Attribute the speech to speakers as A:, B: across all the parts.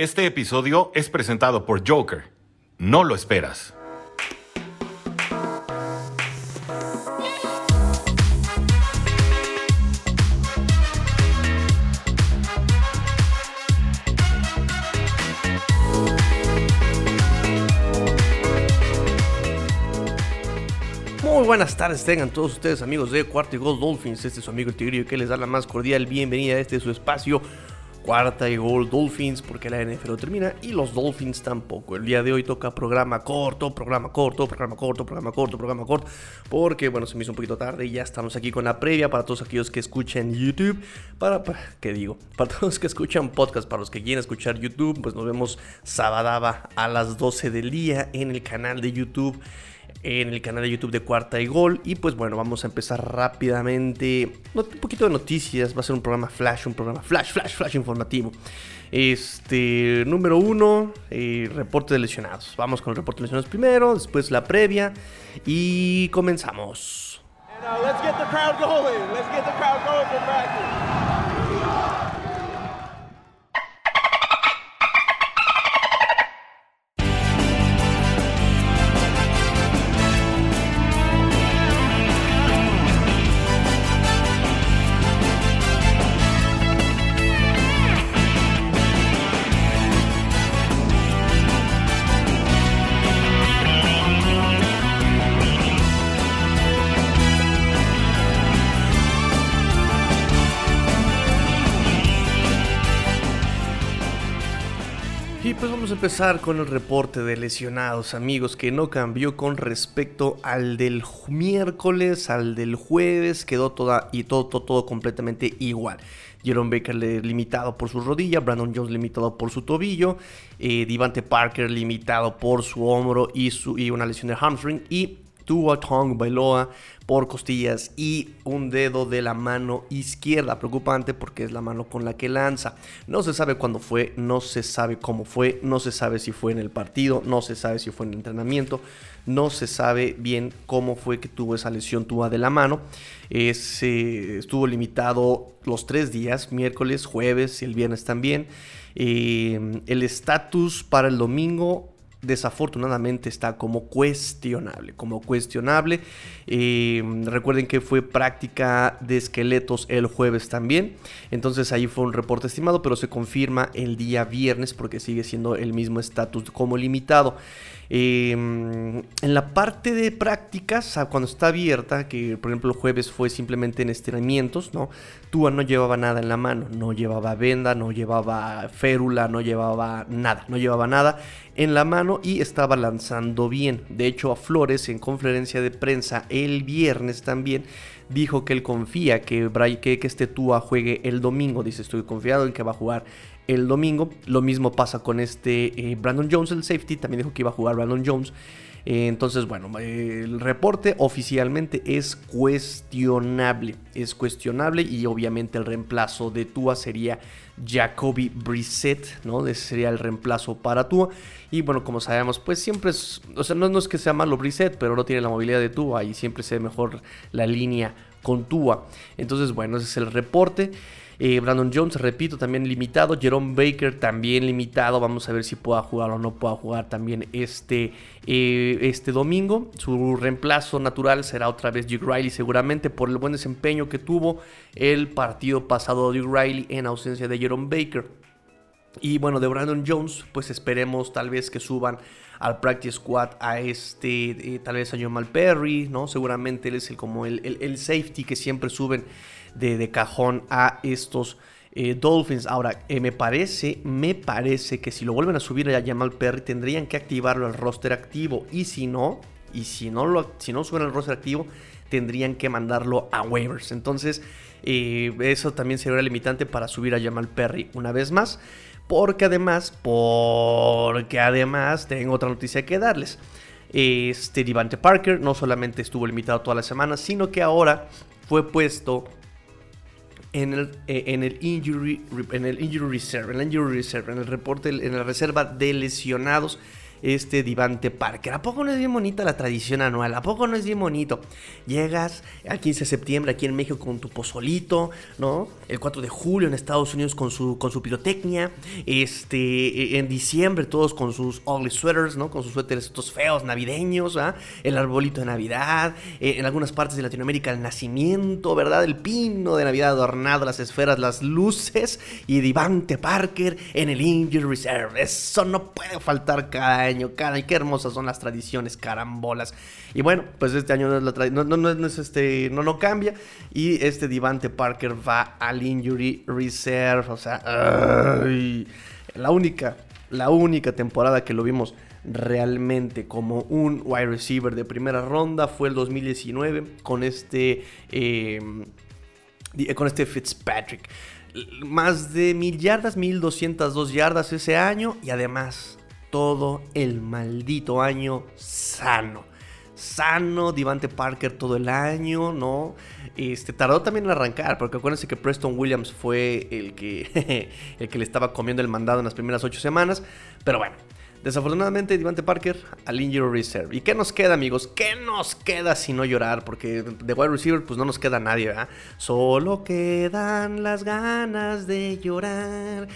A: Este episodio es presentado por Joker. No lo esperas.
B: Muy buenas tardes, tengan todos ustedes amigos de Cuarta y Gol Dolphins. Este es su amigo el Tigrillo que les da la más cordial bienvenida a este su espacio Cuarta y Gol Dolphins porque la NFL termina y los Dolphins tampoco. El día de hoy toca programa corto, programa corto, programa corto, programa corto, programa corto, porque bueno, se me hizo un poquito tarde y ya estamos aquí con la previa para todos aquellos que escuchan YouTube, para, para ¿qué digo? Para todos que escuchan podcast, para los que quieren escuchar YouTube, pues nos vemos sabadaba a las 12 del día en el canal de YouTube en el canal de YouTube de Cuarta y Gol. Y pues bueno, vamos a empezar rápidamente. Un poquito de noticias. Va a ser un programa flash, un programa flash, flash, flash informativo. Este, número uno, eh, reporte de lesionados. Vamos con el reporte de lesionados primero, después la previa y comenzamos.
C: Let's get the crowd going. Let's get the crowd going.
B: Empezar con el reporte de lesionados, amigos, que no cambió con respecto al del miércoles, al del jueves, quedó toda y todo, todo, todo completamente igual. Jerome Baker limitado por su rodilla, Brandon Jones limitado por su tobillo, eh, Devante Parker limitado por su hombro y, su, y una lesión de hamstring y Tua Tong Bailoa por costillas y un dedo de la mano izquierda. Preocupante porque es la mano con la que lanza. No se sabe cuándo fue, no se sabe cómo fue, no se sabe si fue en el partido, no se sabe si fue en el entrenamiento, no se sabe bien cómo fue que tuvo esa lesión Tua de la mano. Eh, estuvo limitado los tres días, miércoles, jueves y el viernes también. Eh, el estatus para el domingo desafortunadamente está como cuestionable. Como cuestionable. Eh, recuerden que fue práctica de esqueletos el jueves también. Entonces ahí fue un reporte estimado, pero se confirma el día viernes porque sigue siendo el mismo estatus como limitado. Eh, en la parte de prácticas, cuando está abierta, que por ejemplo el jueves fue simplemente en estiramientos, ¿no? Tua no llevaba nada en la mano, no llevaba venda, no llevaba férula, no llevaba nada, no llevaba nada en la mano y estaba lanzando bien. De hecho, a Flores en conferencia de prensa el viernes también dijo que él confía que, que, que este Tua juegue el domingo. Dice, estoy confiado en que va a jugar el domingo. Lo mismo pasa con este eh, Brandon Jones, el safety. También dijo que iba a jugar Brandon Jones. Eh, entonces, bueno, eh, el reporte oficialmente es cuestionable. Es cuestionable y obviamente el reemplazo de Tua sería Jacoby Brissett, ¿no? Sería el reemplazo para Tua. Y bueno, como sabemos, pues siempre es, o sea, no, no es que sea malo Brissett, pero no tiene la movilidad de Tua y siempre se ve mejor la línea con Tua. Entonces, bueno, ese es el reporte. Eh, Brandon Jones, repito, también limitado. Jerome Baker también limitado. Vamos a ver si pueda jugar o no pueda jugar también este, eh, este domingo. Su reemplazo natural será otra vez Duke Riley, seguramente por el buen desempeño que tuvo el partido pasado Duke Riley en ausencia de Jerome Baker. Y bueno, de Brandon Jones, pues esperemos tal vez que suban al practice squad a este, eh, tal vez a Jamal Perry, ¿no? Seguramente él es el, como el, el- safety que siempre suben de, cajón a estos eh, Dolphins. Ahora, eh, me parece, me parece que si lo vuelven a subir a Jamal Perry, tendrían que activarlo al roster activo. Y si no, y si no lo, si no suben al roster activo, tendrían que mandarlo a waivers. Entonces, eso también sería limitante para subir a Jamal Perry una vez más. Porque además, porque además tengo otra noticia que darles. Este Devante Parker no solamente estuvo limitado toda la semana, sino que ahora fue puesto en el, eh, en el injury en el injury reserve, en el injury reserve, en el reporte, en la reserva de lesionados este Divante Parker. ¿A poco no es bien bonita la tradición anual? ¿A poco no es bien bonito? Llegas al 15 de septiembre aquí en México con tu pozolito, ¿no? El 4 de julio en Estados Unidos con su, con su pirotecnia. Este, en diciembre todos con sus ugly sweaters, ¿no? Con sus suéteres estos feos navideños, ¿ah? El arbolito de Navidad. Eh, en algunas partes de Latinoamérica el nacimiento, ¿verdad? El pino de Navidad adornado, las esferas, las luces. Y Divante Parker en el Injury Reserve. Eso no puede faltar cada año. Cada qué hermosas son las tradiciones, carambolas. Y bueno, pues este año no es este, no, no cambia. Y este Divante Parker va al Injury Reserve. O sea, la única, la única temporada que lo vimos realmente como un wide receiver de primera ronda fue el 2019 con este, eh, con este Fitzpatrick. Más de mil yardas, 1202 yardas ese año y además todo el maldito año sano. Sano, Divante Parker todo el año, ¿no? Este, tardó también en arrancar, porque acuérdense que Preston Williams fue el que, el que le estaba comiendo el mandado en las primeras ocho semanas. Pero bueno, Desafortunadamente, Divante Parker al Injury Reserve. ¿Y qué nos queda, amigos? ¿Qué nos queda si no llorar? Porque de wide receiver, pues no nos queda nadie, ¿verdad? Solo quedan las ganas de llorar.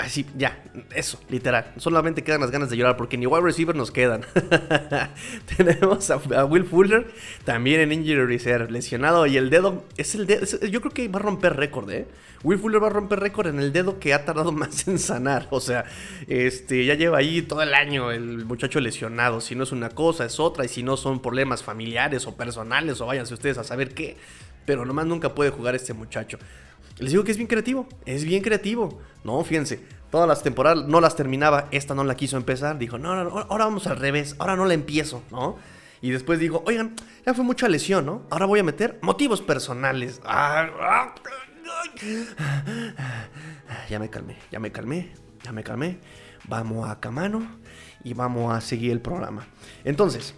B: Así, ya, eso, literal. Solamente quedan las ganas de llorar porque ni wide receiver nos quedan. Tenemos a, Will Fuller también en Injury Reserve, lesionado. Y el dedo, es el dedo, yo creo que va a romper récord, ¿eh? Will Fuller va a romper récord en el dedo que ha tardado más en sanar. O sea, este, ya lleva ahí todo el año el muchacho lesionado. Si no es una cosa, es otra. Y si no son problemas familiares o personales, o váyanse ustedes a saber qué. Pero nomás nunca puede jugar este muchacho. Les digo que es bien creativo, es bien creativo. No, fíjense, todas las temporadas no las terminaba, esta no la quiso empezar. Dijo, no, no, ahora vamos al revés, ahora no la empiezo, ¿no? Y después dijo, oigan, ya fue mucha lesión, ¿no? Ahora voy a meter motivos personales. Ya me calmé, ya me calmé, ya me calmé. Vamos a Camano y vamos a seguir el programa. Entonces,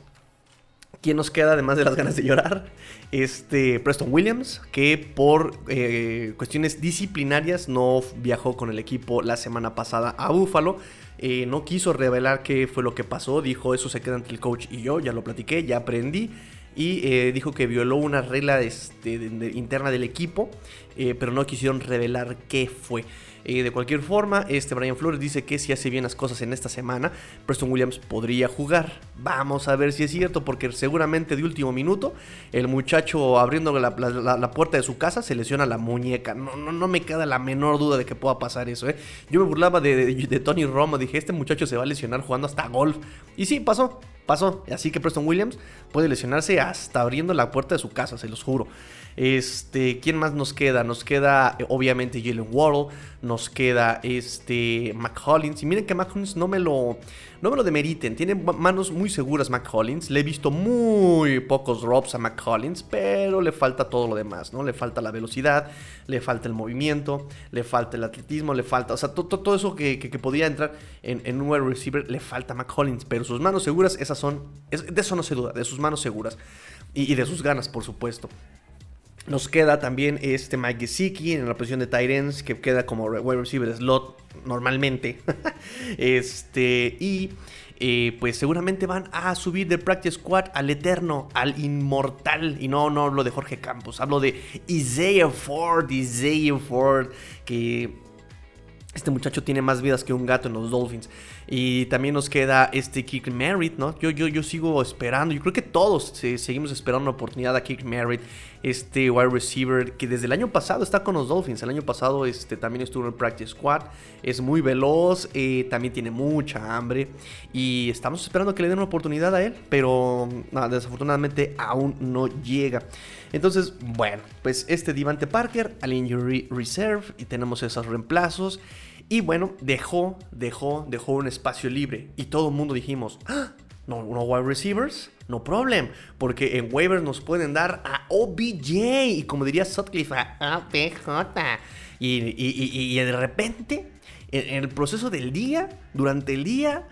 B: ¿quién nos queda además de las ganas de llorar? este Preston Williams, que por eh, cuestiones disciplinarias no viajó con el equipo la semana pasada a Buffalo. Eh, no quiso revelar qué fue lo que pasó, dijo eso se queda entre el coach y yo, ya lo platiqué, ya aprendí. Y eh, dijo que violó una regla este, interna del equipo, pero no quisieron revelar qué fue. Eh, de cualquier forma, este Brian Flores dice que si hace bien las cosas en esta semana, Preston Williams podría jugar. Vamos a ver si es cierto, porque seguramente de último minuto, el muchacho abriendo la, puerta de su casa se lesiona la muñeca. No, no, no, me queda la menor duda de que pueda pasar eso. ¿eh? Yo me burlaba de, Tony Romo, dije, este muchacho se va a lesionar jugando hasta golf. Y sí, pasó, pasó. Así que Preston Williams puede lesionarse hasta abriendo la puerta de su casa, se los juro. Este, ¿quién más nos queda? Nos queda eh, obviamente Jalen Waddle, nos queda este McCollins. Y miren que McCollins no me lo no me lo demeriten, tiene manos muy seguras McCollins. Le he visto muy pocos drops a McCollins, pero le falta todo lo demás, ¿no? Le falta la velocidad, le falta el movimiento, le falta el atletismo, le falta, o sea, todo, eso que, podía entrar en, un wide receiver, le falta a McCollins. Pero sus manos seguras, esas son, de eso no se duda, de sus manos seguras. y de sus ganas, por supuesto. Nos queda también este Mike Gesicki en la posición de Tyrens, que queda como wide receiver slot normalmente. este, y eh, pues seguramente van a subir de Practice Squad al eterno, al inmortal. Y no, no hablo de Jorge Campos, hablo de Isaiah Ford, Isaiah Ford, que este muchacho tiene más vidas que un gato en los Dolphins. Y también nos queda este Kick Merritt, ¿no? Yo, yo, yo sigo esperando, yo creo que todos seguimos esperando una oportunidad a Kick Merritt, este wide receiver que desde el año pasado está con los Dolphins. El año pasado este, también estuvo en el Practice Squad. Es muy veloz, eh, también tiene mucha hambre. Y estamos esperando que le den una oportunidad a él, pero desafortunadamente aún no llega. Entonces, bueno, pues este Divante Parker al Injury Reserve y tenemos esos reemplazos. Y bueno, dejó, dejó, dejó un espacio libre. Y todo el mundo dijimos, ¡Ah! no, no wide receivers, no problem. Porque en waivers nos pueden dar a OBJ. Y como diría Sutcliffe, a OBJ. Y, de repente, en, el proceso del día, durante el día,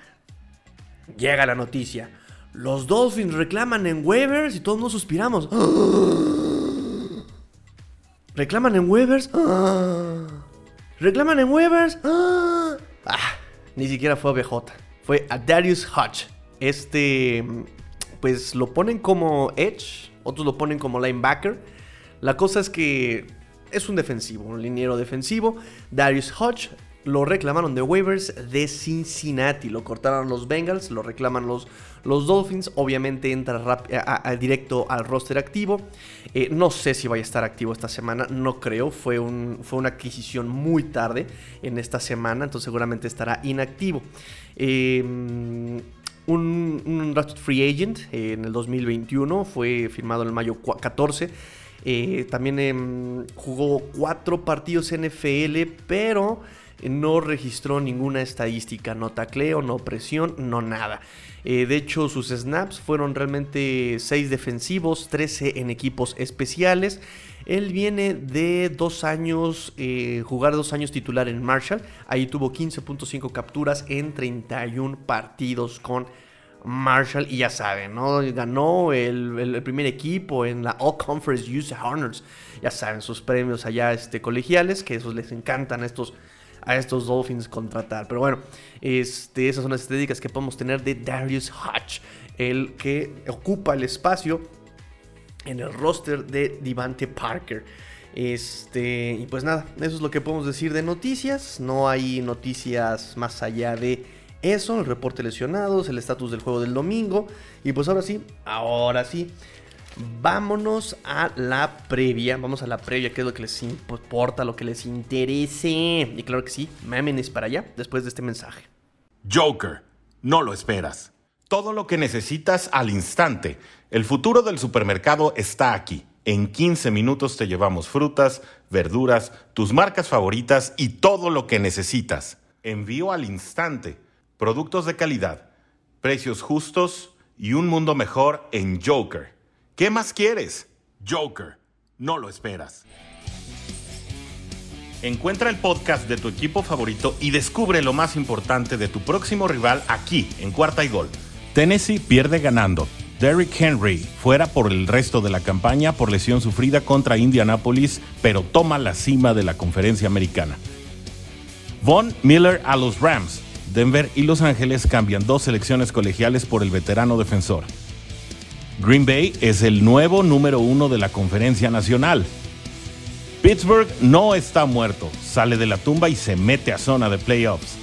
B: llega la noticia. Los Dolphins reclaman en waivers y todos nos suspiramos. ¿Reclaman en waivers? ¿Reclaman en waivers? Ah, ni siquiera fue OBJ. fue a Darius Hodge. Este, pues lo ponen como edge, otros lo ponen como linebacker. La cosa es que es un defensivo, un liniero defensivo. Darius Hodge lo reclamaron de waivers de Cincinnati. Lo cortaron los Bengals, lo reclaman los, los Dolphins. Obviamente entra directo al roster activo. Eh, no sé si vaya a estar activo esta semana, no creo. Fue, fue una adquisición muy tarde en esta semana, entonces seguramente estará inactivo. Em, un, free agent en el 2021 fue firmado en mayo 14. Eh, también em, jugó cuatro partidos NFL, pero no registró ninguna estadística, no tacleo, no presión, no nada. Eh, de hecho, sus snaps fueron realmente 6 defensivos, 13 en equipos especiales. Él viene de dos años, eh, jugar dos años titular en Marshall. Ahí tuvo 15.5 capturas en 31 partidos con Marshall. Y ya saben, ¿no? Ganó el, primer equipo en la All Conference Youth Honors. Ya saben, sus premios allá este, colegiales, que esos les encantan estos a estos Dolphins contratar. Pero bueno, este, esas son las estadísticas que podemos tener de Darius Hodge, el que ocupa el espacio en el roster de Divante Parker. Este, y pues nada, eso es lo que podemos decir de noticias. No hay noticias más allá de eso, el reporte lesionados, el estatus del juego del domingo. Y pues ahora sí, ahora sí, Vámonos a la previa. Vamos a la previa, que es lo que les importa, lo que les interese. Y claro que sí, mámenes para allá después de este mensaje.
A: Joker, no lo esperas. Todo lo que necesitas al instante. El futuro del supermercado está aquí. En 15 minutos te llevamos frutas, verduras, tus marcas favoritas y todo lo que necesitas. Envío al instante. Productos de calidad, precios justos y un mundo mejor en Joker. ¿Qué más quieres? Joker, no lo esperas. Encuentra el podcast de tu equipo favorito y descubre lo más importante de tu próximo rival aquí, en Cuarta y Gol. Tennessee pierde ganando. Derrick Henry fuera por el resto de la campaña por lesión sufrida contra Indianapolis, pero toma la cima de la conferencia americana. Von Miller a los Rams. Denver y Los Ángeles cambian dos selecciones colegiales por el veterano defensor. Green Bay es el nuevo número uno de la conferencia nacional. Pittsburgh no está muerto, sale de la tumba y se mete a zona de playoffs.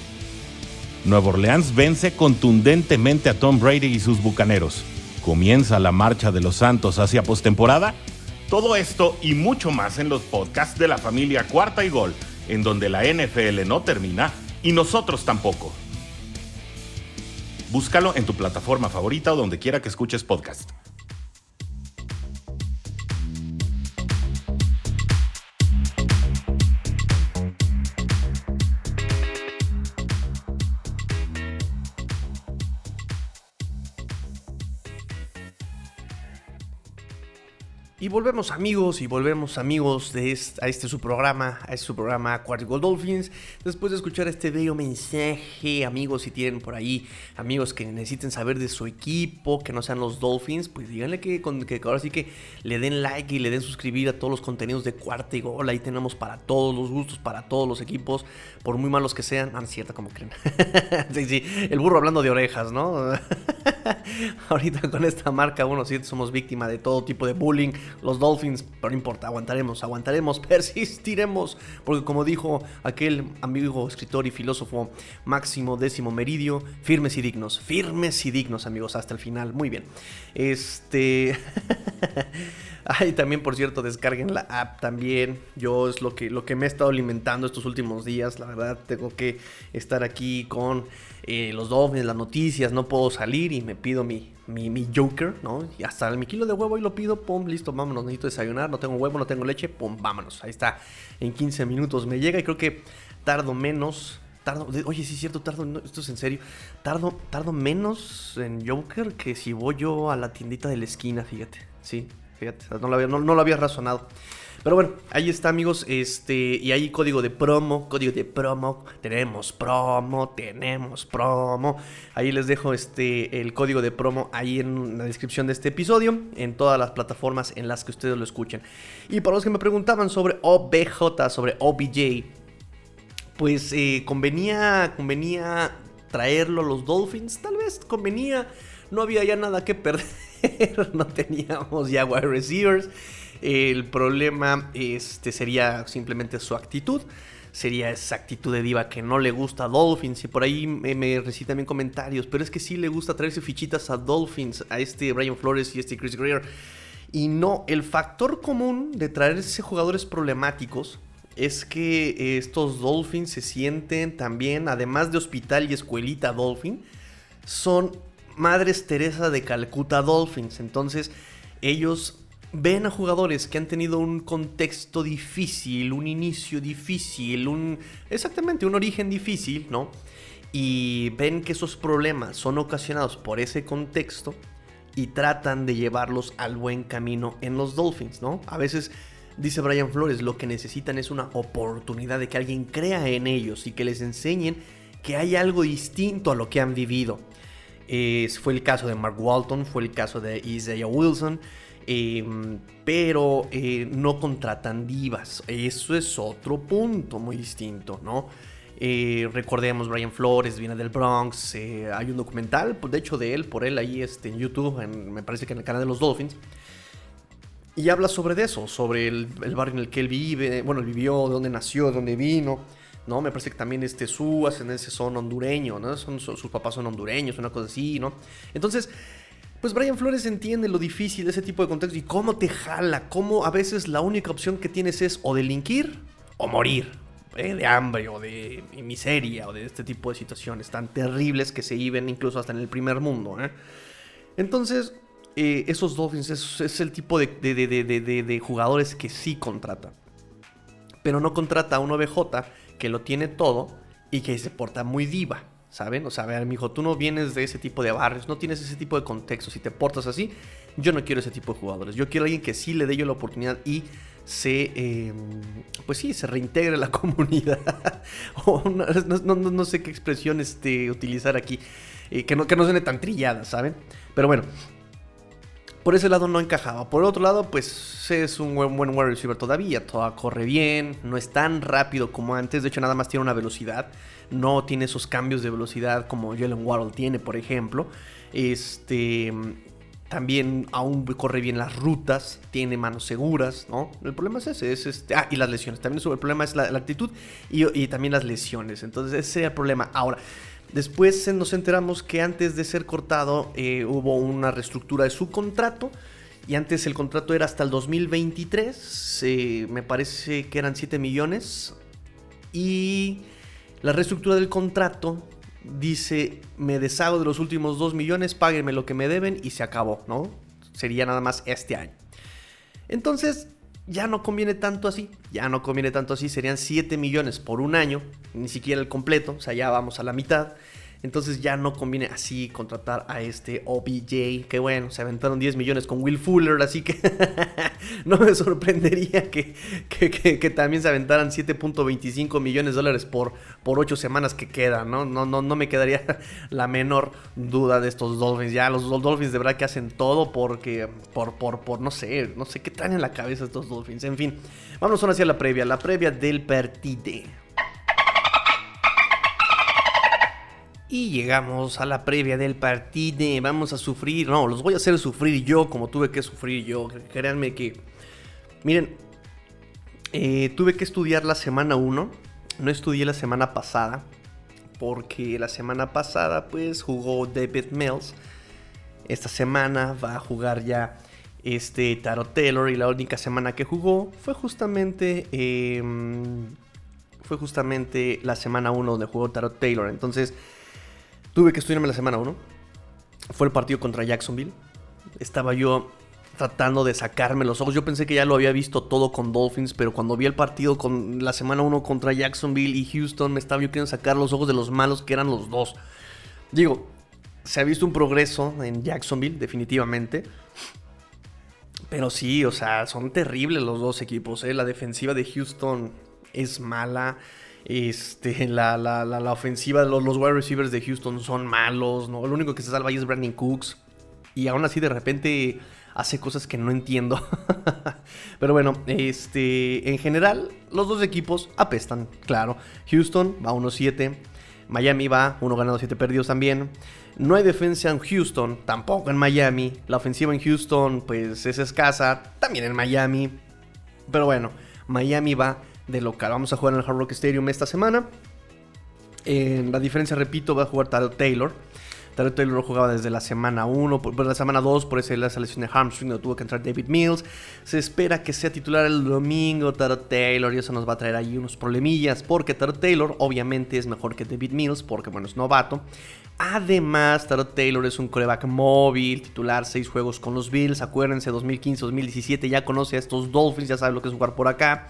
A: Nueva Orleans vence contundentemente a Tom Brady y sus bucaneros. Comienza la marcha de los Santos hacia postemporada. Todo esto y mucho más en los podcasts de la familia Cuarta y Gol, en donde la NFL no termina y nosotros tampoco. Búscalo en tu plataforma favorita o donde quiera que escuches podcast.
B: Volvemos amigos y volvemos amigos de este, a este su programa, a este su programa Gold Dolphins. Después de escuchar este bello mensaje, amigos, si tienen por ahí amigos que necesiten saber de su equipo, que no sean los Dolphins, pues díganle que, que ahora sí que le den like y le den suscribir a todos los contenidos de Cuarta y Gol. Ahí tenemos para todos los gustos, para todos los equipos, por muy malos que sean. Ah, cierto, como creen. sí, sí, el burro hablando de orejas, ¿no? Ahorita con esta marca, bueno, sí, somos víctima de todo tipo de bullying los Dolphins, pero no importa, aguantaremos, aguantaremos, persistiremos, porque como dijo aquel amigo escritor y filósofo Máximo Décimo Meridio, firmes y dignos, firmes y dignos amigos, hasta el final, muy bien. Este... Ay, también, por cierto, descarguen la app también. Yo es lo que, lo que me he estado alimentando estos últimos días. La verdad, tengo que estar aquí con eh, los Dolphins, las noticias. No puedo salir y me pido mi, mi, Joker, ¿no? Y hasta mi kilo de huevo y lo pido. Pum, listo, vámonos. Necesito desayunar. No tengo huevo, no tengo leche. Pum, vámonos. Ahí está. En 15 minutos me llega y creo que tardo menos Tardo, oye, sí es cierto, tardo, esto es en serio, tardo, tardo menos en Joker que si voy yo a la tiendita de la esquina, fíjate, sí, Fíjate, no lo había, no, lo había razonado. Pero bueno, ahí está amigos, este, y hay código de promo, código de promo, tenemos promo, tenemos promo. Ahí les dejo este, el código de promo ahí en la descripción de este episodio, en todas las plataformas en las que ustedes lo escuchen. Y para los que me preguntaban sobre OBJ, sobre OBJ, pues eh, convenía, convenía traerlo a los Dolphins. Tal vez convenía, no había ya nada que perder, no teníamos ya wide receivers. El problema este, sería simplemente su actitud. Sería esa actitud de diva que no le gusta a Dolphins. Y por ahí me, me recitan también comentarios. Pero es que sí le gusta traerse fichitas a Dolphins. A este Brian Flores y este Chris Greer. Y no, el factor común de traerse jugadores problemáticos es que estos Dolphins se sienten también, además de hospital y escuelita Dolphin, son Madres Teresa de Calcuta Dolphins. Entonces, ellos ven a jugadores que han tenido un contexto difícil, un inicio difícil, un exactamente un origen difícil, ¿no? Y ven que esos problemas son ocasionados por ese contexto y tratan de llevarlos al buen camino en los Dolphins, ¿no? A veces dice Brian Flores, lo que necesitan es una oportunidad de que alguien crea en ellos y que les enseñen que hay algo distinto a lo que han vivido. Fue el caso de Mark Walton, fue el caso de Isaiah Wilson. Em, pero eh, no contratan divas. Eso es otro punto muy distinto, ¿no? Eh, recordemos, Brian Flores viene del Bronx. Eh, hay un documental, pues, de hecho, de él, por él ahí este, en YouTube, me parece que en el canal de los Dolphins. Y habla sobre eso, sobre el, barrio en el que él vive, bueno, él vivió, de dónde nació, de dónde vino. ¿No? Me parece que también este, su ascendencia son hondureño, ¿no? Son, sus papás son hondureños, una cosa así, ¿no? Entonces, pues Brian Flores entiende lo difícil de ese tipo de contexto y cómo te jala, cómo a veces la única opción que tienes es o delinquir o morir. ¿eh? De hambre o de miseria o de este tipo de situaciones tan terribles que se viven incluso hasta en el primer mundo. ¿eh? Entonces, eh, esos Dolphins es, el tipo de, de, jugadores que sí contrata. Pero no contrata a un OBJ que lo tiene todo y que se porta muy diva. ¿Saben? O sea, a ver, mijo, tú no vienes de ese tipo de barrios, no tienes ese tipo de contexto. Si te portas así, yo no quiero ese tipo de jugadores. Yo quiero a alguien que sí le dé yo la oportunidad y se, em, pues sí, se reintegre la comunidad. no, sé qué expresión este, utilizar aquí, eh, que, no, que no suene tan trillada, ¿saben? Pero bueno, por ese lado no encajaba. Por otro lado, pues es un buen, buen receiver todavía. Todo corre bien, no es tan rápido como antes. De hecho, nada más tiene una velocidad no tiene esos cambios de velocidad como Jalen Waddle tiene, por ejemplo. Este también aún corre bien las rutas, tiene manos seguras, ¿no? El problema es ese, es este, ah, y las lesiones, también el problema es la, actitud y, también las lesiones, entonces ese es el problema. Ahora, después nos enteramos que antes de ser cortado eh, hubo una reestructura de su contrato, y antes el contrato era hasta el 2023, eh, me parece que eran 7 millones, y la reestructura del contrato dice, me deshago de los últimos 2 millones, páguenme lo que me deben y se acabó, ¿no? Sería nada más este año. Entonces, ya no conviene tanto así, ya no conviene tanto así, serían 7 millones por un año, ni siquiera el completo, o sea, ya vamos a la mitad. Entonces ya no conviene así contratar a este OBJ, que bueno, se aventaron 10 millones con Will Fuller, así que no me sorprendería que, que, también se aventaran 7.25 millones de dólares por, por 8 semanas que quedan, ¿no? No, no, no me quedaría la menor duda de estos Dolphins. Ya los Dolphins de verdad que hacen todo porque, por, por, por, no sé, no sé qué traen en la cabeza estos Dolphins. En fin, vamos ahora hacia la previa, la previa del partide. Y llegamos a la previa del partido. Vamos a sufrir. No, los voy a hacer sufrir yo como tuve que sufrir yo. Créanme que... Miren, eh, tuve que estudiar la semana 1. No estudié la semana pasada. Porque la semana pasada pues jugó David Mills. Esta semana va a jugar ya este Taro Taylor. Y la única semana que jugó fue justamente... Em, fue justamente la semana 1 donde jugó Taro Taylor. Entonces Tuve que estudiarme la semana 1. Fue el partido contra Jacksonville. Estaba yo tratando de sacarme los ojos. Yo pensé que ya lo había visto todo con Dolphins, pero cuando vi el partido con la semana 1 contra Jacksonville y Houston, me estaba yo queriendo sacar los ojos de los malos que eran los dos. Digo, se ha visto un progreso en Jacksonville, definitivamente. Pero sí, o sea, son terribles los dos equipos. ¿eh? La defensiva de Houston es mala. Este, la, la, la, ofensiva, los, los wide receivers de Houston son malos, ¿no? Lo único que se salva ahí es Brandon Cooks. Y aún así de repente hace cosas que no entiendo. Pero bueno, este, en general, los dos equipos apestan, claro. Houston va 1-7. Miami va, uno ganado, siete perdidos también. No hay defensa en Houston, tampoco en Miami. La ofensiva en Houston, pues es escasa, también en Miami. Pero bueno, Miami va de local. Vamos a jugar en el Hard Rock Stadium esta semana. En la diferencia, repito, va a jugar Taro Taylor. Taro Taylor lo jugaba desde la semana 1, por, la semana 2, por esa la selección de hamstring, no tuvo que entrar David Mills. Se espera que sea titular el domingo Taro Taylor y eso nos va a traer ahí unos problemillas, porque Taro Taylor obviamente es mejor que David Mills, porque bueno, es novato. Además, Taro Taylor es un coreback móvil, titular 6 juegos con los Bills. Acuérdense, 2015-2017 ya conoce a estos Dolphins, ya sabe lo que es jugar por acá.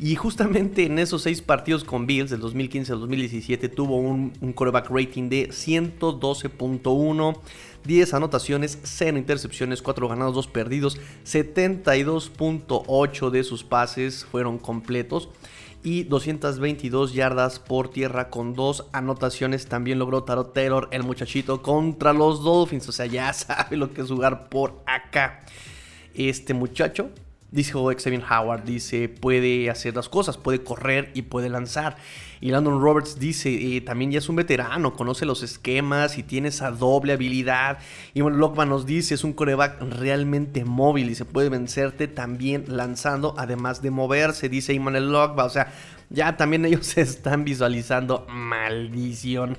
B: Y justamente en esos seis partidos con Bills del 2015 al 2017 tuvo un, un rating de 112.1. 10 anotaciones, 0 intercepciones, 4 ganados, 2 perdidos, 72.8 de sus pases fueron completos y 222 yardas por tierra con 2 anotaciones. También logró Taro Taylor, el muchachito, contra los Dolphins. O sea, ya sabe lo que es jugar por acá. Este muchacho Dijo Xavier Howard, dice, puede hacer las cosas, puede correr y puede lanzar. Y Landon Roberts dice, eh, también ya es un veterano, conoce los esquemas y tiene esa doble habilidad. Y bueno, Lockman nos dice, es un coreback realmente móvil y se puede vencerte también lanzando, además de moverse, dice Emmanuel Lockman. O sea, ya también ellos se están visualizando maldición.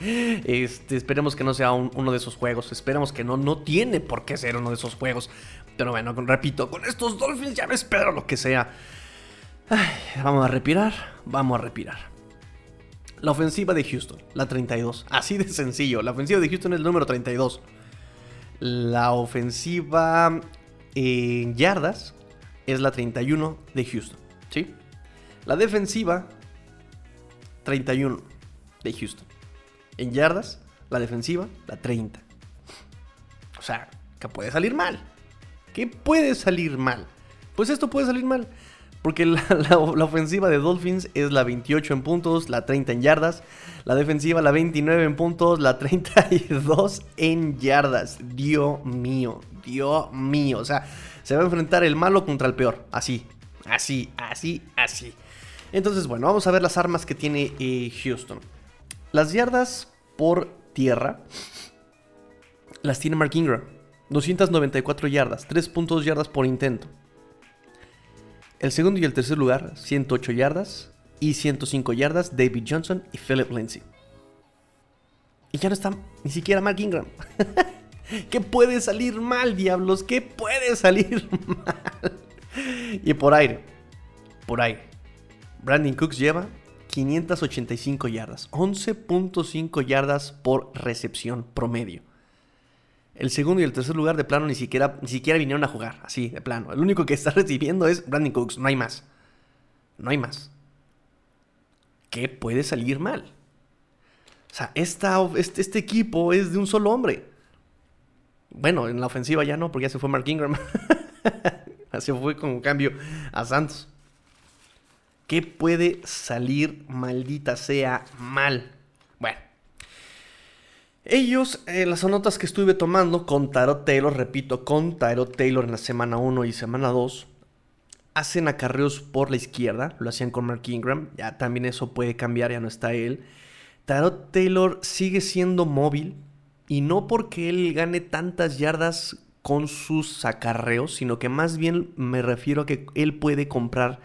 B: este, esperemos que no sea uno de esos juegos. Esperemos que no, no tiene por qué ser uno de esos juegos. Pero bueno, repito, con estos Dolphins ya me espero lo que sea. vamos a respirar, vamos a respirar. La ofensiva de Houston, la 32. Así de sencillo. La ofensiva de Houston es el número 32. La ofensiva en yardas es la 31 de Houston. ¿Sí? La defensiva, 31 de Houston. En yardas, la defensiva, la 30. O sea, que puede salir mal. ¿Qué puede salir mal? Pues esto puede salir mal. Porque la, ofensiva de Dolphins es la 28 en puntos, la 30 en yardas. La defensiva la 29 en puntos, la 32 en yardas. Dios mío, Dios mío. O sea, se va a enfrentar el malo contra el peor. Así, así, así, así. Entonces, bueno, vamos a ver las armas que tiene eh, Houston. Las yardas por tierra las tiene Mark Ingram. 294 yardas, 3.2 yardas por intento. El segundo y el tercer lugar, 108 yardas y 105 yardas, David Johnson y Philip Lindsay. Y ya no está ni siquiera Mark Ingram. ¿Qué puede salir mal, diablos? ¿Qué puede salir mal? y por aire, por aire. Brandon Cooks lleva 585 yardas, 11.5 yardas por recepción promedio. El segundo y el tercer lugar de plano ni siquiera, ni siquiera vinieron a jugar, así, de plano. El único que está recibiendo es Brandon Cooks, no hay más. No hay más. ¿Qué puede salir mal? O sea, esta, este, este, equipo es de un solo hombre. Bueno, en la ofensiva ya no, porque ya se fue Mark Ingram. Así fue con cambio a Santos. ¿Qué puede salir, maldita sea, mal? Bueno, ellos, eh, las notas que estuve tomando con Tarot Taylor, repito, con Tarot Taylor en la semana 1 y semana 2, hacen acarreos por la izquierda, lo hacían con Mark Ingram, ya también eso puede cambiar, ya no está él. Tarot Taylor sigue siendo móvil y no porque él gane tantas yardas con sus acarreos, sino que más bien me refiero a que él puede comprar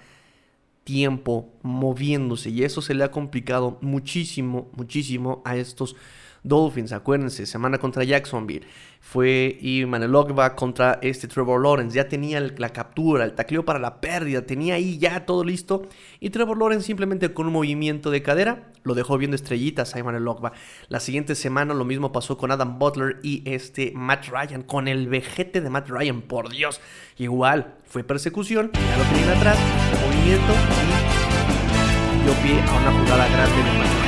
B: tiempo moviéndose y eso se le ha complicado muchísimo, muchísimo a estos Dolphins, acuérdense, semana contra Jacksonville. Fue y Ogba contra este Trevor Lawrence. Ya tenía la captura, el tacleo para la pérdida, tenía ahí ya todo listo. Y Trevor Lawrence simplemente con un movimiento de cadera lo dejó viendo estrellitas a Emmanuel Ogba. La siguiente semana lo mismo pasó con Adam Butler y este Matt Ryan, con el vejete de Matt Ryan, por Dios. Igual, fue persecución, ya lo tenían atrás, movimiento y dio pie a una jugada grande de Matt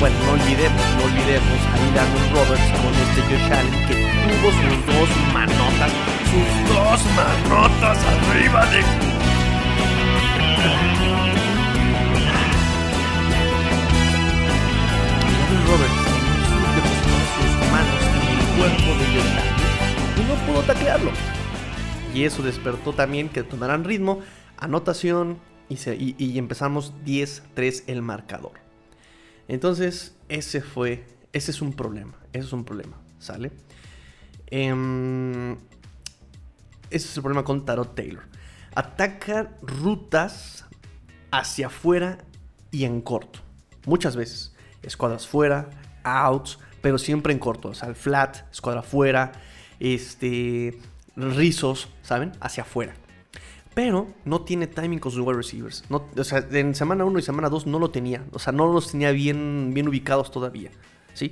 B: bueno, no olvidemos, no olvidemos a Landon Roberts con este Josh Allen que tuvo sus dos manotas, sus dos manotas arriba de... Landon Roberts depositó sus manos en el cuerpo de Josh Allen y no pudo taclearlo. Y eso despertó también que tomaran ritmo, anotación y empezamos 10-3 el marcador. Entonces, ese fue, ese es un problema, ese es un problema, ¿sale? Em, ese es el problema con Tarot Taylor. Ataca rutas hacia afuera y en corto. Muchas veces. Escuadras fuera, outs, pero siempre en corto. O sea, el flat, escuadra fuera, este, rizos, ¿saben? Hacia afuera. Pero no tiene timing con sus wide receivers. O sea, en semana 1 y semana 2 no lo tenía. O sea, no los tenía bien, bien ubicados todavía. ¿Sí?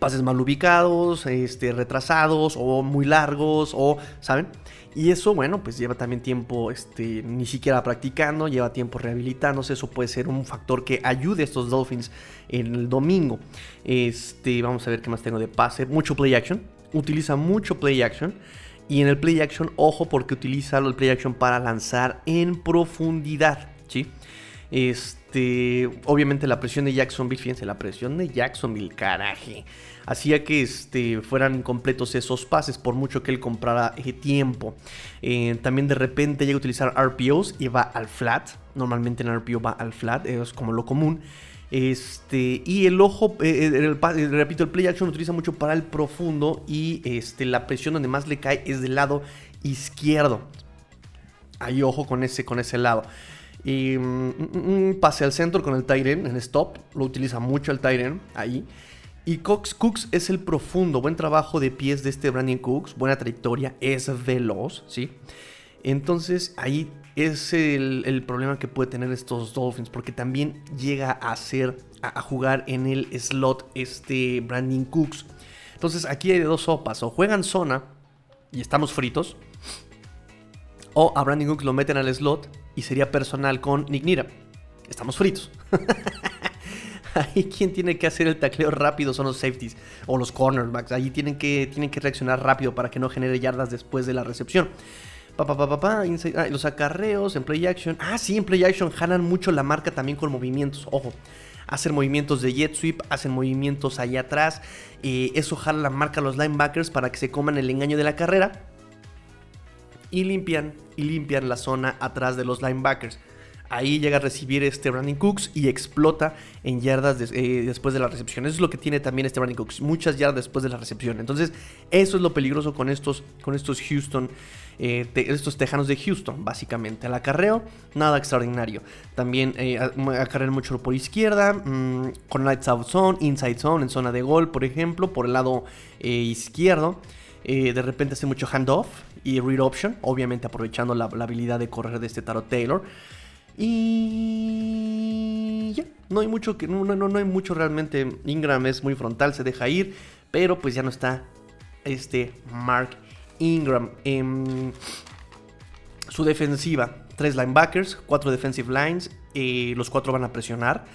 B: Pases mal ubicados, este, retrasados o muy largos o, ¿saben? Y eso, bueno, pues lleva también tiempo, este, ni siquiera practicando, lleva tiempo rehabilitándose. Eso puede ser un factor que ayude a estos Dolphins en el domingo. Este, vamos a ver qué más tengo de pase. Mucho play action. Utiliza mucho play action. Y en el play action, ojo, porque utiliza el play action para lanzar en profundidad. ¿sí? Este, obviamente la presión de Jacksonville, fíjense, la presión de Jacksonville, caraje, hacía que este, fueran incompletos esos pases, por mucho que él comprara eh, tiempo. Eh, también de repente llega a utilizar RPOs y va al flat. Normalmente en RPO va al flat, es como lo común. Este, y el ojo, eh, eh, repito, el play action lo utiliza mucho para el profundo y este, la presión donde más le cae es del lado izquierdo. Hay ojo con ese, con ese lado. Y mm, mm, mm, pase al centro con el Tyren en stop, lo utiliza mucho el Tyren ahí. Y Cox Cooks es el profundo, buen trabajo de pies de este Brandon Cooks, buena trayectoria, es veloz, ¿sí? Entonces ahí es el, problema que puede tener estos Dolphins, porque también llega a ser, a, jugar en el slot este Brandon Cooks. Entonces aquí hay dos sopas, o juegan zona y estamos fritos, o a Brandon Cooks lo meten al slot y sería personal con Nick Nira. Estamos fritos. Ahí quien tiene que hacer el tacleo rápido son los safeties o los cornerbacks. Ahí tienen que, tienen que reaccionar rápido para que no genere yardas después de la recepción. Ah, los acarreos en play action. Ah, sí, en play action jalan mucho la marca también con movimientos. Ojo, hacen movimientos de jet sweep, hacen movimientos allá atrás. Eh, eso jala la marca a los linebackers para que se coman el engaño de la carrera. Y limpian, y limpian la zona atrás de los linebackers. Ahí llega a recibir este Brandon Cooks y explota en yardas eh, después de la recepción. Eso es lo que tiene también este Brandon Cooks. Muchas yardas después de la recepción. Entonces, eso es lo peligroso con estos, con estos Houston. Eh, estos tejanos de Houston, básicamente. El acarreo, nada extraordinario. También eh, acarrean mucho por izquierda, mm, con lights out zone, inside zone, en zona de gol, por ejemplo, por el lado eh, izquierdo. de repente hace mucho handoff y read option, obviamente aprovechando la, habilidad de correr de este Tarot Taylor. Y ya, no hay mucho que no, no, no hay mucho realmente. Ingram es muy frontal, se deja ir, pero pues ya no está este Mark Ingram. Em, su defensiva, tres linebackers, cuatro defensive lines, eh, los cuatro van a presionar.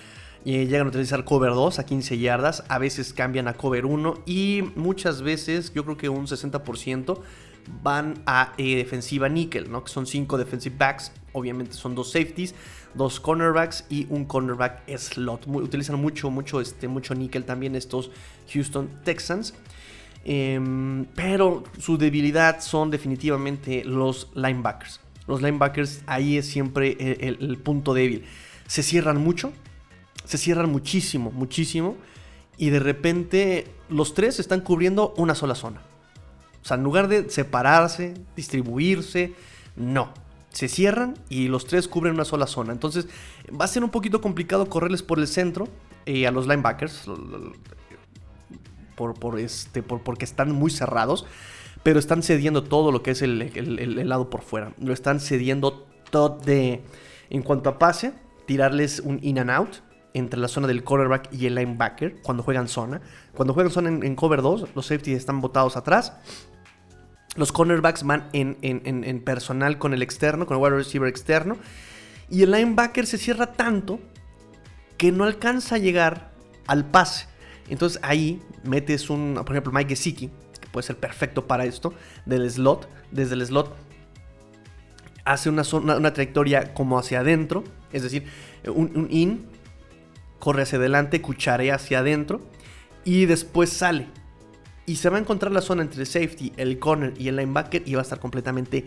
B: Eh, llegan a utilizar cover 2 a 15 yardas, a veces cambian a cover 1 y muchas veces, yo creo que un 60%, van a eh, defensiva nickel, ¿no? que son 5 defensive backs, obviamente son dos safeties, dos cornerbacks y un cornerback slot. utilizan mucho, mucho, este, mucho nickel también estos Houston Texans. Em, pero su debilidad son definitivamente los linebackers. Los linebackers ahí es siempre el, punto débil. Se cierran mucho, se cierran muchísimo, muchísimo. Y de repente los tres están cubriendo una sola zona. O sea, en lugar de separarse, distribuirse, no. Se cierran y los tres cubren una sola zona. Entonces va a ser un poquito complicado correrles por el centro eh, a los linebackers. Por, por, este, por, porque están muy cerrados. Pero están cediendo todo lo que es el, lado por fuera. Lo están cediendo todo de... En cuanto a pase, tirarles un in and out entre la zona del quarterback y el linebacker cuando juegan zona. Cuando juegan zona en, en cover 2, los safeties están botados atrás los cornerbacks van en, personal con el externo, con el wide receiver externo. Y el linebacker se cierra tanto que no alcanza a llegar al pase. Entonces ahí metes un, por ejemplo, Mike Gesicki, que puede ser perfecto para esto, del slot. Desde el slot hace una, una trayectoria como hacia adentro, es decir, un, un in, corre hacia adelante, cucharea hacia adentro y después sale y se va a encontrar la zona entre el safety, el corner y el linebacker y va a estar completamente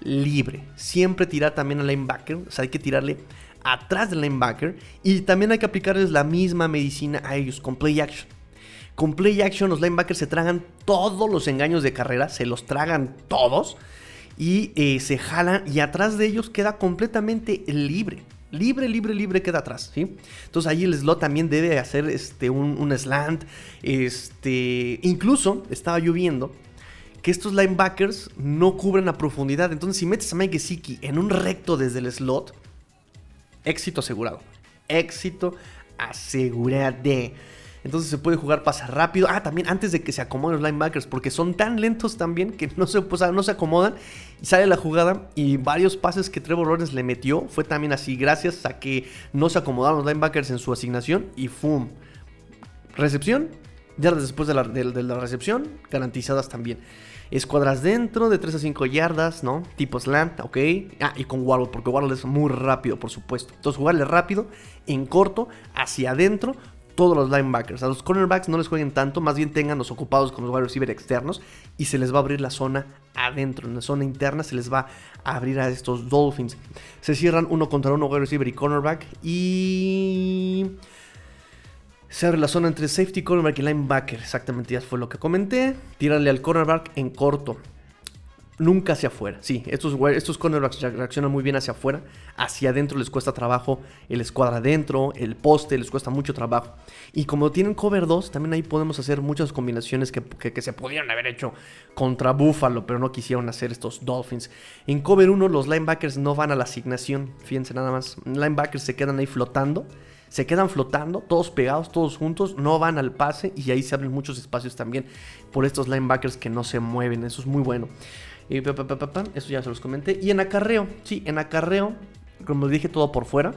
B: libre. Siempre tirar también al linebacker, o sea, hay que tirarle atrás del linebacker y también hay que aplicarles la misma medicina a ellos con play action. Con play action los linebackers se tragan todos los engaños de carrera, se los tragan todos y eh, se jalan y atrás de ellos queda completamente libre. Libre, libre, libre queda atrás, ¿sí? Entonces ahí el slot también debe hacer este, un, slant. Este, incluso estaba lloviendo que estos linebackers no cubren a profundidad. Entonces si metes a Mike Gesicki en un recto desde el slot, éxito asegurado. Éxito asegurado. Entonces se puede jugar pasa rápido. Ah, también antes de que se acomoden los linebackers, porque son tan lentos también que no se, no se acomodan. Y sale la jugada y varios pases que Trevor Lawrence le metió fue también así, gracias a que no se acomodaron los linebackers en su asignación y ¡fum! Recepción, ya después de de la recepción, garantizadas también. Escuadras dentro de 3 a 5 yardas, ¿no? Tipo slant, ok. Ah, y con Waddle, porque Waddle es muy rápido, por supuesto. Entonces jugarle rápido, en corto, hacia adentro, todos los linebackers. A los cornerbacks no les jueguen tanto, más bien tenganlos ocupados con los wide receiver externos y se les va a abrir la zona adentro. En la zona interna se les va a abrir a estos Dolphins. Se cierran uno contra uno wide receiver y cornerback y se abre la zona entre safety, cornerback y linebacker. Exactamente, ya fue lo que comenté. Tírale al cornerback en corto nunca hacia afuera. Sí, estos, estos cornerbacks reaccionan muy bien hacia afuera. Hacia adentro les cuesta trabajo el escuadra adentro, el poste, les cuesta mucho trabajo. Y como tienen cover 2, también ahí podemos hacer muchas combinaciones que, se pudieron haber hecho contra Buffalo, pero no quisieron hacer estos Dolphins. En cover 1 los linebackers no van a la asignación, fíjense nada más. Linebackers se quedan ahí flotando. Se quedan flotando, todos pegados, todos juntos, no van al pase y ahí se abren muchos espacios también por estos linebackers que no se mueven. Eso es muy bueno. Y eso ya se los comenté. Y en acarreo, sí, en acarreo, como dije, todo por fuera.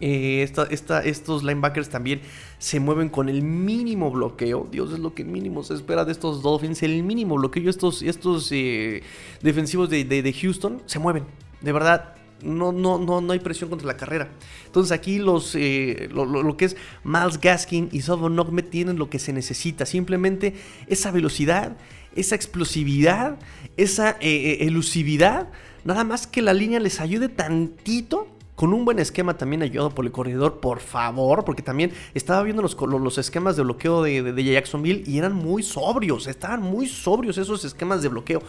B: Eh, estos linebackers también se mueven con el mínimo bloqueo. Dios es lo que mínimo se espera de estos Dolphins. El mínimo bloqueo. Estos, estos eh, defensivos de, Houston se mueven. De verdad, no, no, no, no hay presión contra la carrera. Entonces aquí los, eh, lo, que es Miles Gaskin y Sovon Nogme tienen lo que se necesita. Simplemente esa velocidad esa explosividad, esa eh, eh, elusividad. Nada más que la línea les ayude tantito con un buen esquema también ayudado por el corredor, por favor, porque también estaba viendo los, los esquemas de bloqueo de, de, Jacksonville y eran muy sobrios, estaban muy sobrios esos esquemas de bloqueo,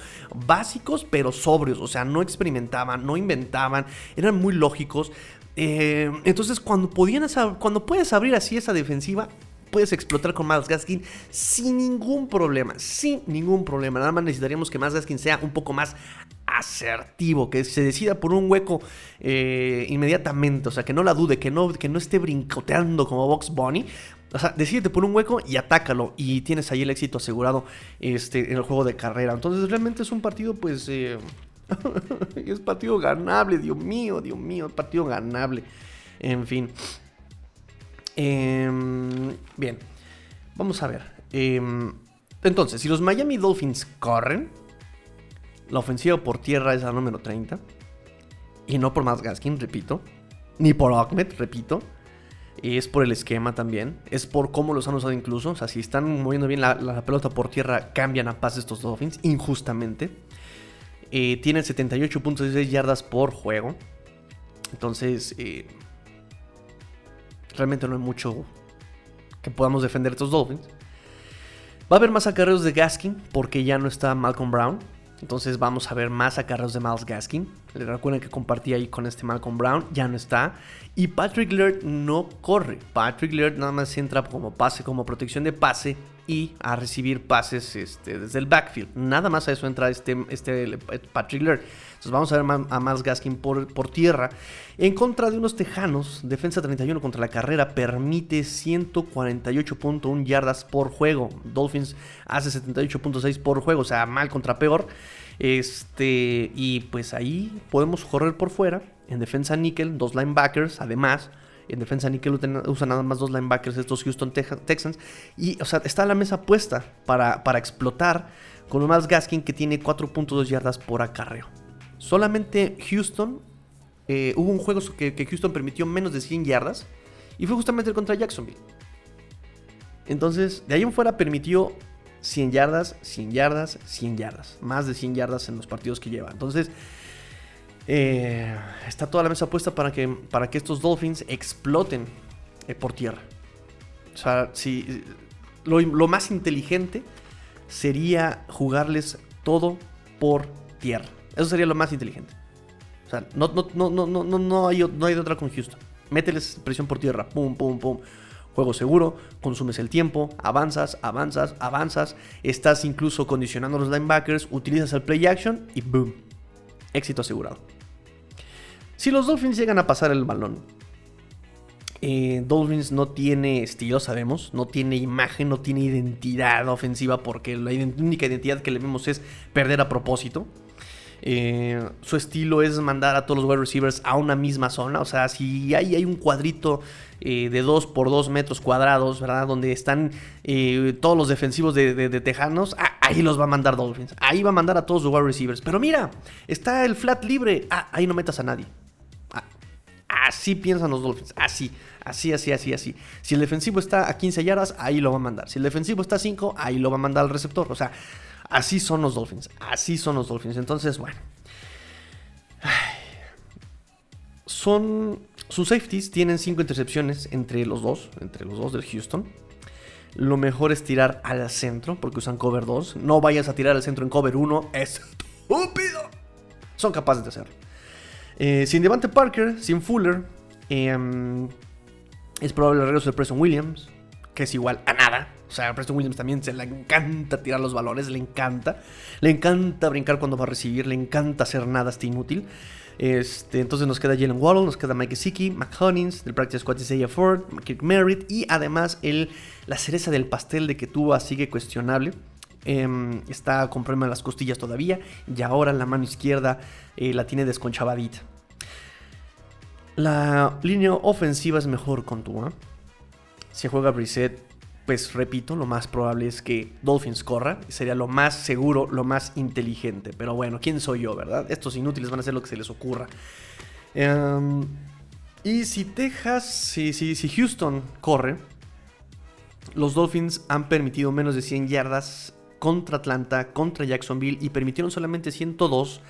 B: básicos pero sobrios, o sea, no experimentaban, no inventaban, eran muy lógicos. Eh, entonces, cuando, podían, cuando puedes abrir así esa defensiva, puedes explotar con Miles Gaskin sin ningún problema, sin ningún problema. Nada más necesitaríamos que Miles Gaskin sea un poco más asertivo, que se decida por un hueco eh, inmediatamente, o sea, que no la dude, que no, que no esté brincoteando como Box Bunny. O sea, decídete por un hueco y atácalo. Y tienes ahí el éxito asegurado este, en el juego de carrera. Entonces, realmente es un partido, pues. Eh, es partido ganable, Dios mío, Dios mío, partido ganable. En fin. Em, bien, vamos a ver. Em, entonces, si los Miami Dolphins corren, la ofensiva por tierra es la número 30. Y no por más Gaskin, repito. Ni por Ahmed, repito. Es por el esquema también. Es por cómo los han usado incluso. O sea, si están moviendo bien la, pelota por tierra, cambian a paz estos Dolphins, injustamente. Eh, tienen 78.16 yardas por juego. Entonces, eh, Realmente no hay mucho que podamos defender estos Dolphins. Va a haber más acarreos de Gaskin porque ya no está Malcolm Brown. Entonces vamos a ver más acarreos de Miles Gaskin. Le recuerden que compartí ahí con este Malcolm Brown. Ya no está. Y Patrick Laird no corre. Patrick Laird nada más entra como pase, como protección de pase y a recibir pases este, desde el backfield. Nada más a eso entra este, este Patrick Laird. Vamos a ver a Miles Gaskin por, por tierra. En contra de unos Tejanos, defensa 31 contra la carrera permite 148.1 yardas por juego. Dolphins hace 78.6 por juego, o sea, mal contra peor. Este, y pues ahí podemos correr por fuera. En defensa nickel, dos linebackers, además. En defensa nickel usan nada más dos linebackers estos Houston Texans. Y, o sea, está la mesa puesta para, para explotar con un Miles Gaskin que tiene 4.2 yardas por acarreo. Solamente Houston eh, hubo un juego que, Houston permitió menos de 100 yardas y fue justamente contra Jacksonville. Entonces, de ahí en fuera permitió 100 yardas, 100 yardas, 100 yardas. Más de 100 yardas en los partidos que lleva. Entonces, Eh, está toda la mesa puesta para que, para que estos Dolphins exploten eh, por tierra. O sea, si, lo, lo más inteligente sería jugarles todo por tierra. Eso sería lo más inteligente. O sea, no, no, no, no, no, no, hay, no hay de otra con Houston. Mételes presión por tierra. Pum, pum, pum. Juego seguro, consumes el tiempo, avanzas, avanzas, avanzas. Estás incluso condicionando a los linebackers, utilizas el play action y boom. Éxito asegurado. Si los Dolphins llegan a pasar el balón, eh, Dolphins no tiene estilo, sabemos, no tiene imagen, no tiene identidad ofensiva porque la única identidad que le vemos es perder a propósito. Eh, su estilo es mandar a todos los wide receivers a una misma zona. O sea, si hay, hay un cuadrito eh, de 2 por 2 metros cuadrados, ¿verdad? Donde están todos los defensivos de, Tejanos, ah, ahí los va a mandar Dolphins. Ahí va a mandar a todos los wide receivers. Pero mira, está el flat libre. Ah, ahí no metas a nadie. Así piensan los Dolphins, así, así, así, así, así. Si el defensivo está a 15 yardas, ahí lo va a mandar. Si el defensivo está a 5, ahí lo va a mandar al receptor. O sea, así son los Dolphins, así son los Dolphins. Entonces, bueno. Son. Sus safeties tienen 5 intercepciones entre los dos, entre los dos del Houston. Lo mejor es tirar al centro, porque usan cover 2. No vayas a tirar al centro en cover 1, es estúpido. Son capaces de hacerlo. Eh, sin Devante Parker, sin Fuller, em, es probable el regreso de Preston Williams, que es igual a nada. O sea, Preston Williams también se le encanta tirar los balones, le encanta. Le encanta brincar cuando va a recibir, le encanta hacer nada, está inútil. Este, entonces nos queda Jalen Waddle, nos queda Mike Siki, McHunnings, del Practice Squad Isaiah Ford, Kirk Merritt y además el, la cereza del pastel de que Tua sigue cuestionable. Em, está con problema en las costillas todavía y ahora la mano izquierda eh, la tiene desconchavadita. La línea ofensiva es mejor con Tua. Si juega Brissett, pues repito, lo más probable es que Dolphins corra. Sería lo más seguro, lo más inteligente. Pero bueno, ¿quién soy yo, verdad? Estos inútiles van a hacer lo que se les ocurra. Em, y si Texas, si, si, si Houston corre, los Dolphins han permitido menos de 100 yardas contra Atlanta, contra Jacksonville y permitieron solamente 102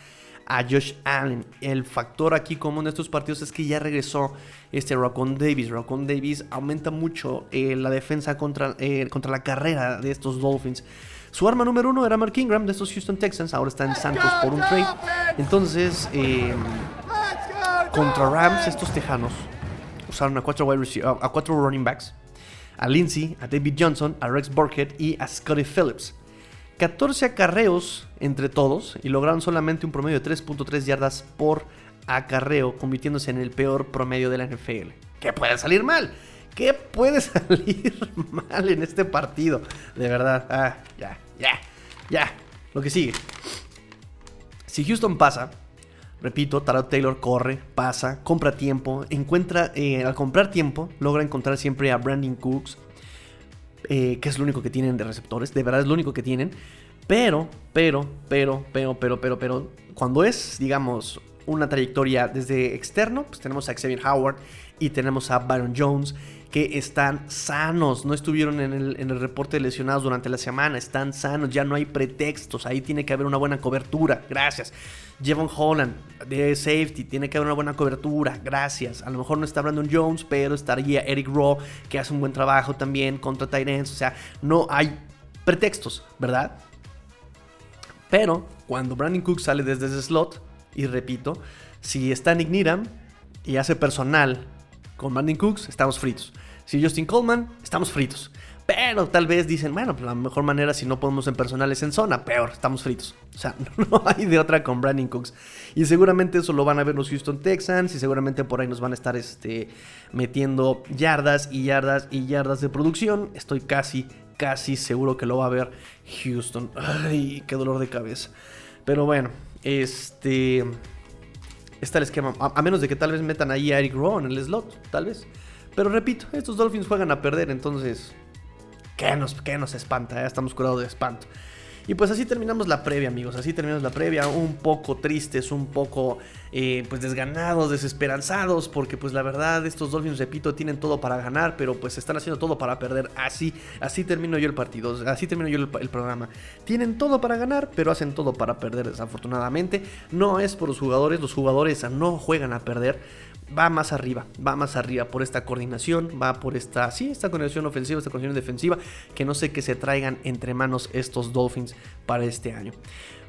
B: a Josh Allen. El factor aquí común de estos partidos es que ya regresó este Rocon Davis. Rocon Davis aumenta mucho eh, la defensa contra, eh, contra la carrera de estos Dolphins. Su arma número uno era Mark Ingram de estos Houston Texans. Ahora está en Santos por un trade. Entonces, em, contra Rams, estos tejanos usaron a cuatro, a cuatro running backs: a Lindsey, a David Johnson, a Rex Burkhead y a Scotty Phillips. 14 acarreos entre todos y lograron solamente un promedio de 3.3 yardas por acarreo, convirtiéndose en el peor promedio de la NFL. ¿Qué puede salir mal? ¿Qué puede salir mal en este partido? De verdad. Ah, ya, ya, ya. Lo que sigue. Si Houston pasa, repito, Tarot Taylor corre, pasa, compra tiempo, encuentra, eh, al comprar tiempo, logra encontrar siempre a Brandon Cooks, eh, que es lo único que tienen de receptores, de verdad es lo único que tienen. Pero, pero, pero, pero, pero, pero, pero, cuando es, digamos, una trayectoria desde externo, pues tenemos a Xavier Howard y tenemos a Byron Jones que están sanos, no estuvieron en el, reporte de lesionados durante la semana, están sanos, ya no hay pretextos, ahí tiene que haber una buena cobertura, gracias. Jevon Holland de safety, tiene que haber una buena cobertura, gracias. A lo mejor no está Brandon Jones, pero estaría Eric Rowe, que hace un buen trabajo también contra Tyrants, o sea, no hay pretextos, ¿verdad? Pero cuando Brandon Cook sale desde ese slot, y repito, si está Nick Needham y hace personal con Brandon Cooks, estamos fritos. Si Justin Coleman, estamos fritos. Pero tal vez dicen, bueno, pues la mejor manera si no podemos en personales en zona, peor, estamos fritos. O sea, no hay de otra con Brandon Cooks. Y seguramente eso lo van a ver los Houston Texans y seguramente por ahí nos van a estar este, metiendo yardas y yardas y yardas de producción. Estoy casi, casi seguro que lo va a ver Houston. Ay, qué dolor de cabeza. Pero bueno, este... Está el esquema. A, menos de que tal vez metan ahí a Eric Rowe en el slot, tal vez. Pero repito, estos Dolphins juegan a perder, entonces. ¿Qué nos, nos espanta? Ya estamos curados de espanto. Y pues así terminamos la previa, amigos. Así terminamos la previa. Un poco tristes, un poco eh, pues desganados, desesperanzados. Porque pues la verdad, estos Dolphins, repito, tienen todo para ganar. Pero pues están haciendo todo para perder. Así, así termino yo el partido. Así termino yo el programa. Tienen todo para ganar, pero hacen todo para perder, desafortunadamente. No es por los jugadores. Los jugadores no juegan a perder va más arriba, va más arriba por esta coordinación, va por esta, sí, esta coordinación ofensiva, esta coordinación defensiva, que no sé que se traigan entre manos estos Dolphins para este año.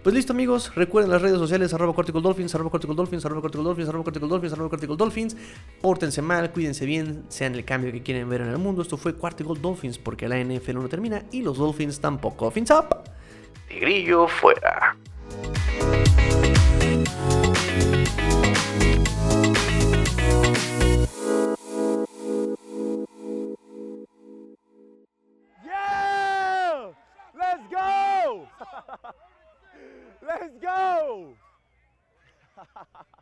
B: Pues listo amigos, recuerden las redes sociales arroba Cortical Dolphins, arroba Cortical Dolphins, arroba Cortical Dolphins, arroba Cortical Dolphins, arroba Cortical Dolphins. Pórtense mal, cuídense bien, sean el cambio que quieren ver en el mundo. Esto fue Cortical Dolphins porque la NFL no termina y los Dolphins tampoco. Fins up. Tigrillo fuera.
C: Let's go!